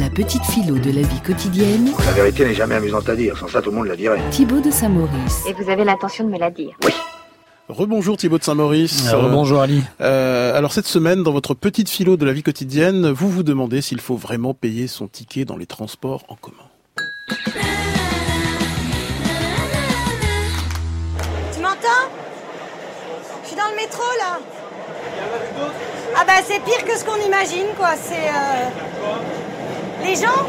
La petite philo de la vie quotidienne. La vérité n'est jamais amusante à dire, sans ça tout le monde la dirait. Thibaut de Saint-Maurice. Et vous avez l'intention de me la dire Oui. Rebonjour Thibaut de Saint-Maurice. Euh, Rebonjour Ali. Euh, alors cette semaine, dans votre petite philo de la vie quotidienne, vous vous demandez s'il faut vraiment payer son ticket dans les transports en commun. Tu m'entends? Je suis dans le métro là. Ah bah c'est pire que ce qu'on imagine quoi. C'est euh, les gens.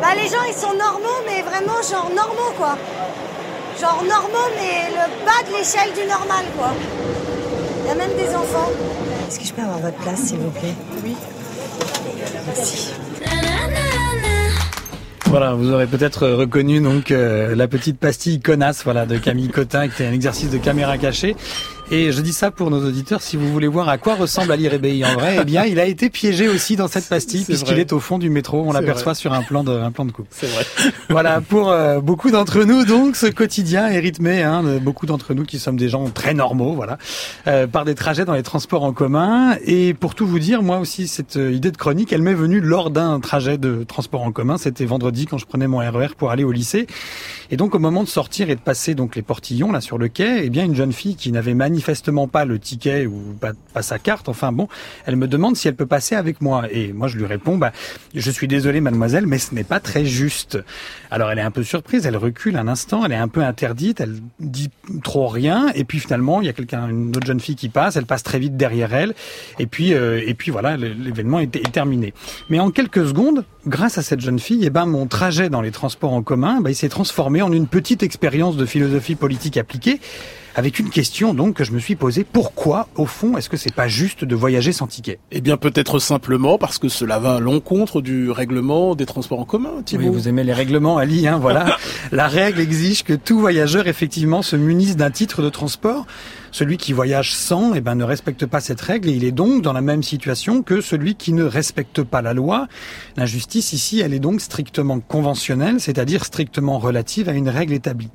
Bah les gens ils sont normaux mais vraiment genre normaux quoi. Genre normaux mais le bas de l'échelle du normal quoi. Il y a même des enfants. Est-ce que je peux avoir votre place s'il vous plaît? Oui. Merci. Voilà, vous aurez peut-être reconnu donc euh, la petite pastille connasse, voilà, de Camille Cotin, qui était un exercice de caméra cachée. Et je dis ça pour nos auditeurs, si vous voulez voir à quoi ressemble Ali Rebéi en vrai, eh bien, il a été piégé aussi dans cette pastille puisqu'il est au fond du métro. On l'aperçoit sur un plan de, un plan de coupe. C'est vrai. Voilà, pour euh, beaucoup d'entre nous, donc, ce quotidien est rythmé, hein, de beaucoup d'entre nous qui sommes des gens très normaux, voilà, euh, par des trajets dans les transports en commun. Et pour tout vous dire, moi aussi, cette euh, idée de chronique, elle m'est venue lors d'un trajet de transport en commun. C'était vendredi quand je prenais mon RER pour aller au lycée. Et donc, au moment de sortir et de passer donc les portillons là sur le quai, eh bien, une jeune fille qui n'avait manifestement pas le ticket ou pas, sa carte, enfin bon, elle me demande si elle peut passer avec moi. Et moi, je lui réponds, bah, je suis désolé, mademoiselle, mais ce n'est pas très juste. Alors, elle est un peu surprise, elle recule un instant, elle est un peu interdite, elle dit trop rien, et puis finalement, il y a quelqu'un, une autre jeune fille qui passe, elle passe très vite derrière elle, et puis, euh, et puis voilà, l'événement est, terminé. Mais en quelques secondes, grâce à cette jeune fille, eh ben, mon trajet dans les transports en commun, bah, il s'est transformé en une petite expérience de philosophie politique appliquée avec une question donc que je me suis posée pourquoi au fond est-ce que c'est pas juste de voyager sans ticket? Eh bien peut-être simplement parce que cela va à l'encontre du règlement des transports en commun. Thibault. Oui, vous aimez les règlements, Ali. Hein, voilà, la règle exige que tout voyageur effectivement se munisse d'un titre de transport. Celui qui voyage sans, eh ben, ne respecte pas cette règle et il est donc dans la même situation que celui qui ne respecte pas la loi. L'injustice ici, elle est donc strictement conventionnelle, c'est-à-dire strictement relative à une règle établie.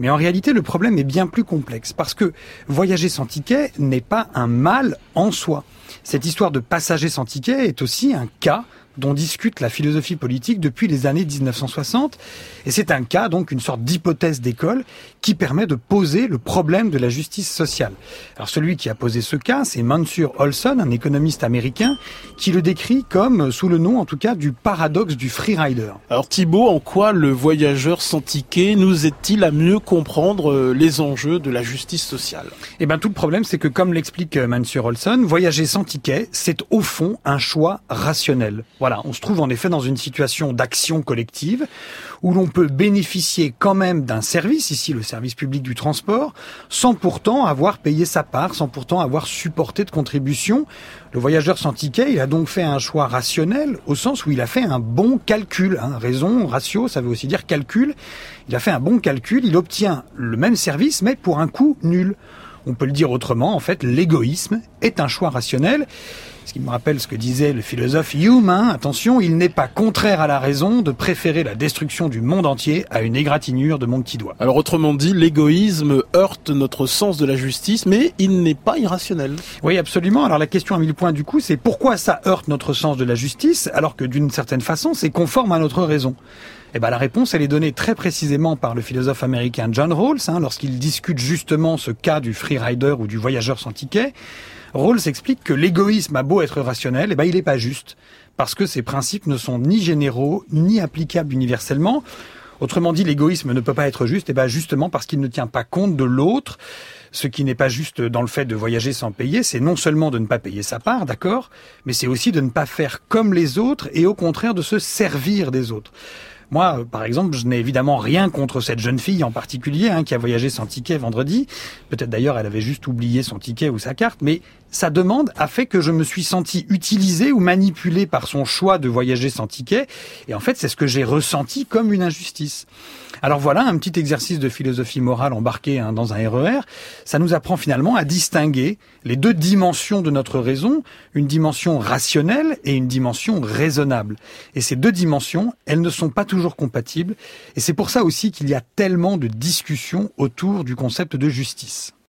Mais en réalité, le problème est bien plus complexe parce que voyager sans ticket n'est pas un mal en soi. Cette histoire de passager sans ticket est aussi un cas dont discute la philosophie politique depuis les années 1960. Et c'est un cas, donc une sorte d'hypothèse d'école qui permet de poser le problème de la justice sociale. Alors celui qui a posé ce cas, c'est Mansur Olson, un économiste américain, qui le décrit comme, sous le nom en tout cas, du paradoxe du freerider. Alors Thibault, en quoi le voyageur sans ticket nous aide-t-il à mieux comprendre les enjeux de la justice sociale? Eh bien tout le problème, c'est que comme l'explique Mansur Olson, voyager sans ticket, c'est au fond un choix rationnel. Voilà, on se trouve en effet dans une situation d'action collective où l'on peut bénéficier quand même d'un service, ici le service public du transport, sans pourtant avoir payé sa part, sans pourtant avoir supporté de contribution. Le voyageur sans ticket, il a donc fait un choix rationnel au sens où il a fait un bon calcul. Hein. Raison, ratio, ça veut aussi dire calcul. Il a fait un bon calcul, il obtient le même service mais pour un coût nul. On peut le dire autrement, en fait, l'égoïsme est un choix rationnel. Ce qui me rappelle ce que disait le philosophe Hume, hein, attention, il n'est pas contraire à la raison de préférer la destruction du monde entier à une égratignure de mon petit doigt. Alors autrement dit, l'égoïsme heurte notre sens de la justice, mais il n'est pas irrationnel. Oui, absolument. Alors la question à mille points du coup, c'est pourquoi ça heurte notre sens de la justice, alors que d'une certaine façon, c'est conforme à notre raison? Eh ben, la réponse, elle est donnée très précisément par le philosophe américain John Rawls, hein, lorsqu'il discute justement ce cas du freerider ou du voyageur sans ticket. Rawls explique que l'égoïsme a beau être rationnel, eh ben, il n'est pas juste, parce que ces principes ne sont ni généraux, ni applicables universellement. Autrement dit, l'égoïsme ne peut pas être juste, et ben justement parce qu'il ne tient pas compte de l'autre. Ce qui n'est pas juste dans le fait de voyager sans payer, c'est non seulement de ne pas payer sa part, d'accord, mais c'est aussi de ne pas faire comme les autres et au contraire de se servir des autres. Moi, par exemple, je n'ai évidemment rien contre cette jeune fille en particulier hein, qui a voyagé sans ticket vendredi. Peut-être d'ailleurs elle avait juste oublié son ticket ou sa carte, mais sa demande a fait que je me suis senti utilisé ou manipulé par son choix de voyager sans ticket. Et en fait, c'est ce que j'ai ressenti comme une injustice. Alors voilà, un petit exercice de philosophie morale embarqué hein, dans un RER. Ça nous apprend finalement à distinguer les deux dimensions de notre raison, une dimension rationnelle et une dimension raisonnable. Et ces deux dimensions, elles ne sont pas toujours compatibles. Et c'est pour ça aussi qu'il y a tellement de discussions autour du concept de justice.